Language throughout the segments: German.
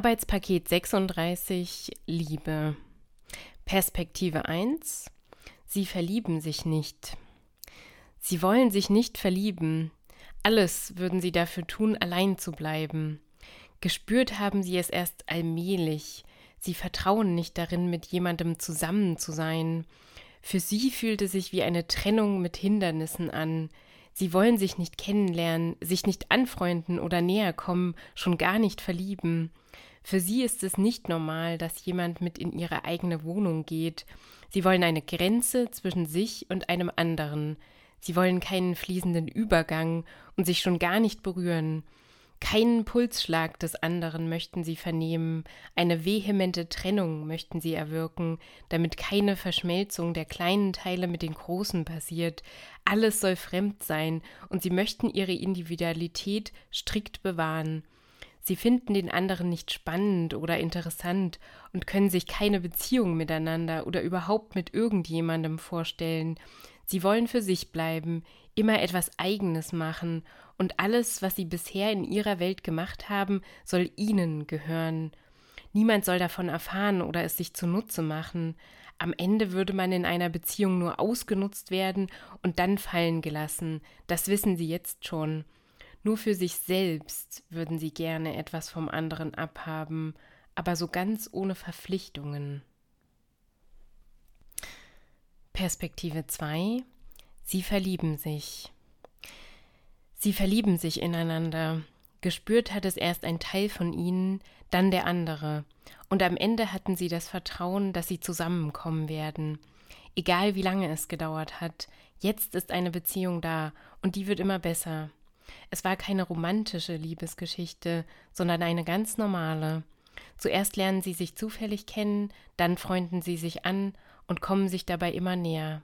Arbeitspaket 36 Liebe. Perspektive 1. Sie verlieben sich nicht. Sie wollen sich nicht verlieben. Alles würden sie dafür tun, allein zu bleiben. Gespürt haben sie es erst allmählich. Sie vertrauen nicht darin, mit jemandem zusammen zu sein. Für sie fühlte sich wie eine Trennung mit Hindernissen an. Sie wollen sich nicht kennenlernen, sich nicht anfreunden oder näher kommen, schon gar nicht verlieben. Für sie ist es nicht normal, dass jemand mit in ihre eigene Wohnung geht. Sie wollen eine Grenze zwischen sich und einem anderen. Sie wollen keinen fließenden Übergang und sich schon gar nicht berühren. Keinen Pulsschlag des anderen möchten sie vernehmen, eine vehemente Trennung möchten sie erwirken, damit keine Verschmelzung der kleinen Teile mit den großen passiert. Alles soll fremd sein, und sie möchten ihre Individualität strikt bewahren. Sie finden den anderen nicht spannend oder interessant und können sich keine Beziehung miteinander oder überhaupt mit irgendjemandem vorstellen. Sie wollen für sich bleiben, immer etwas Eigenes machen, und alles, was sie bisher in ihrer Welt gemacht haben, soll ihnen gehören. Niemand soll davon erfahren oder es sich zunutze machen. Am Ende würde man in einer Beziehung nur ausgenutzt werden und dann fallen gelassen. Das wissen sie jetzt schon. Nur für sich selbst würden sie gerne etwas vom anderen abhaben, aber so ganz ohne Verpflichtungen. Perspektive 2 Sie verlieben sich. Sie verlieben sich ineinander. Gespürt hat es erst ein Teil von ihnen, dann der andere. Und am Ende hatten sie das Vertrauen, dass sie zusammenkommen werden. Egal wie lange es gedauert hat, jetzt ist eine Beziehung da und die wird immer besser. Es war keine romantische Liebesgeschichte, sondern eine ganz normale. Zuerst lernen sie sich zufällig kennen, dann freunden sie sich an und kommen sich dabei immer näher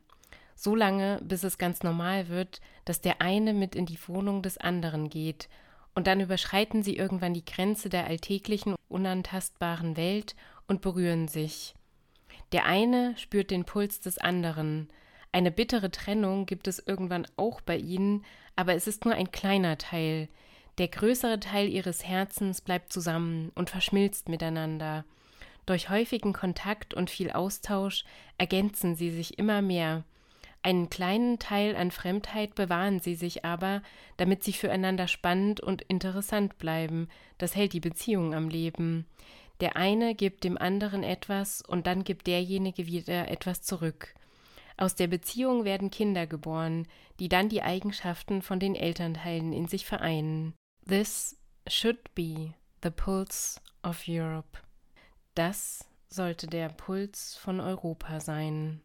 so lange, bis es ganz normal wird, dass der eine mit in die Wohnung des anderen geht, und dann überschreiten sie irgendwann die Grenze der alltäglichen, unantastbaren Welt und berühren sich. Der eine spürt den Puls des anderen. Eine bittere Trennung gibt es irgendwann auch bei ihnen, aber es ist nur ein kleiner Teil. Der größere Teil ihres Herzens bleibt zusammen und verschmilzt miteinander. Durch häufigen Kontakt und viel Austausch ergänzen sie sich immer mehr, einen kleinen Teil an Fremdheit bewahren sie sich aber, damit sie füreinander spannend und interessant bleiben. Das hält die Beziehung am Leben. Der eine gibt dem anderen etwas und dann gibt derjenige wieder etwas zurück. Aus der Beziehung werden Kinder geboren, die dann die Eigenschaften von den Elternteilen in sich vereinen. This should be the pulse of Europe. Das sollte der Puls von Europa sein.